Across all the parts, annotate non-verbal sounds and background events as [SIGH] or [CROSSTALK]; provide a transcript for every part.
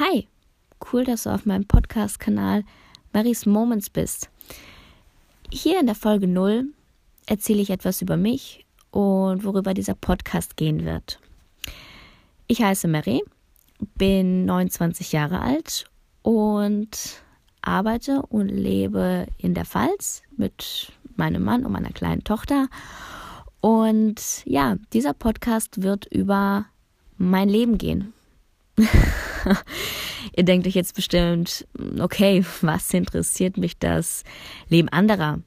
Hi, cool, dass du auf meinem Podcast-Kanal Marys Moments bist. Hier in der Folge 0 erzähle ich etwas über mich und worüber dieser Podcast gehen wird. Ich heiße Mary, bin 29 Jahre alt und arbeite und lebe in der Pfalz mit meinem Mann und meiner kleinen Tochter. Und ja, dieser Podcast wird über mein Leben gehen. [LAUGHS] Ihr denkt euch jetzt bestimmt, okay, was interessiert mich das Leben anderer?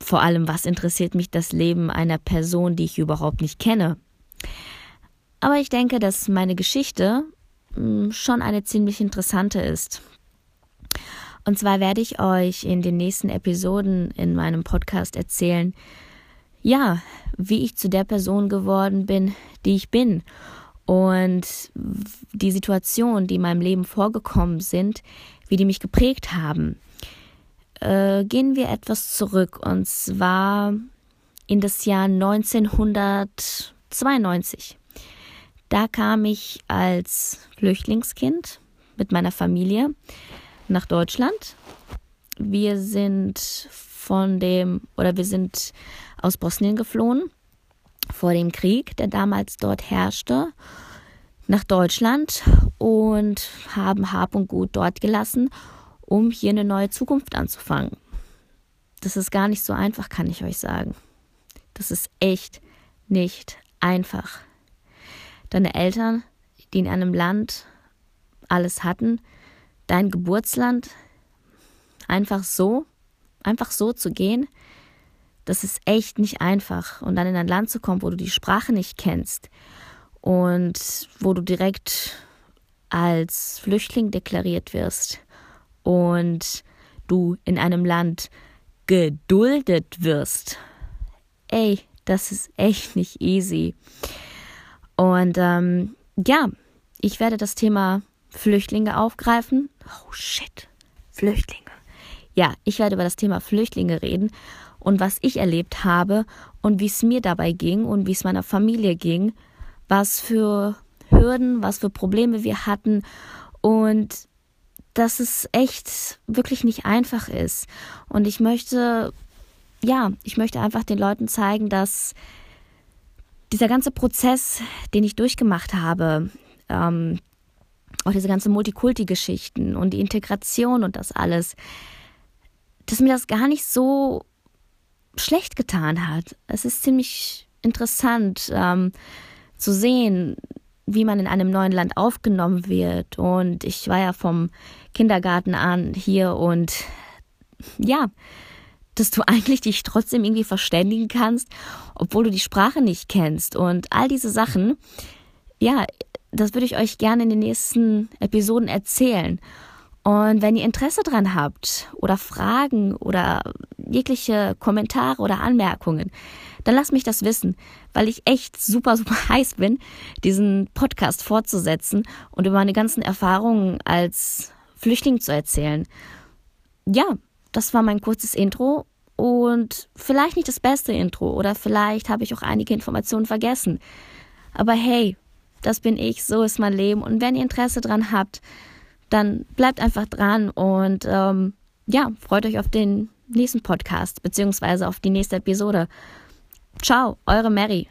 Vor allem, was interessiert mich das Leben einer Person, die ich überhaupt nicht kenne? Aber ich denke, dass meine Geschichte hm, schon eine ziemlich interessante ist. Und zwar werde ich euch in den nächsten Episoden in meinem Podcast erzählen, ja, wie ich zu der Person geworden bin, die ich bin und die Situationen, die in meinem Leben vorgekommen sind, wie die mich geprägt haben. Äh, gehen wir etwas zurück und zwar in das Jahr 1992. Da kam ich als Flüchtlingskind mit meiner Familie nach Deutschland. Wir sind von dem oder wir sind aus Bosnien geflohen vor dem Krieg, der damals dort herrschte, nach Deutschland und haben Hab und Gut dort gelassen, um hier eine neue Zukunft anzufangen. Das ist gar nicht so einfach, kann ich euch sagen. Das ist echt nicht einfach. Deine Eltern, die in einem Land alles hatten, dein Geburtsland, einfach so, einfach so zu gehen, das ist echt nicht einfach. Und dann in ein Land zu kommen, wo du die Sprache nicht kennst und wo du direkt als Flüchtling deklariert wirst und du in einem Land geduldet wirst. Ey, das ist echt nicht easy. Und ähm, ja, ich werde das Thema Flüchtlinge aufgreifen. Oh shit, Flüchtlinge. Ja, ich werde über das Thema Flüchtlinge reden und was ich erlebt habe und wie es mir dabei ging und wie es meiner Familie ging, was für Hürden, was für Probleme wir hatten und dass es echt wirklich nicht einfach ist. Und ich möchte, ja, ich möchte einfach den Leuten zeigen, dass dieser ganze Prozess, den ich durchgemacht habe, ähm, auch diese ganzen Multikulti-Geschichten und die Integration und das alles, dass mir das gar nicht so schlecht getan hat. Es ist ziemlich interessant ähm, zu sehen, wie man in einem neuen Land aufgenommen wird. Und ich war ja vom Kindergarten an hier und ja, dass du [LAUGHS] eigentlich dich trotzdem irgendwie verständigen kannst, obwohl du die Sprache nicht kennst. Und all diese Sachen, ja, das würde ich euch gerne in den nächsten Episoden erzählen. Und wenn ihr Interesse dran habt oder Fragen oder jegliche Kommentare oder Anmerkungen, dann lasst mich das wissen, weil ich echt super, [LAUGHS] super heiß bin, diesen Podcast fortzusetzen und über meine ganzen Erfahrungen als Flüchtling zu erzählen. Ja, das war mein kurzes Intro und vielleicht nicht das beste Intro oder vielleicht habe ich auch einige Informationen vergessen. Aber hey, das bin ich, so ist mein Leben und wenn ihr Interesse dran habt, dann bleibt einfach dran und ähm, ja, freut euch auf den nächsten Podcast beziehungsweise auf die nächste Episode. Ciao, eure Mary.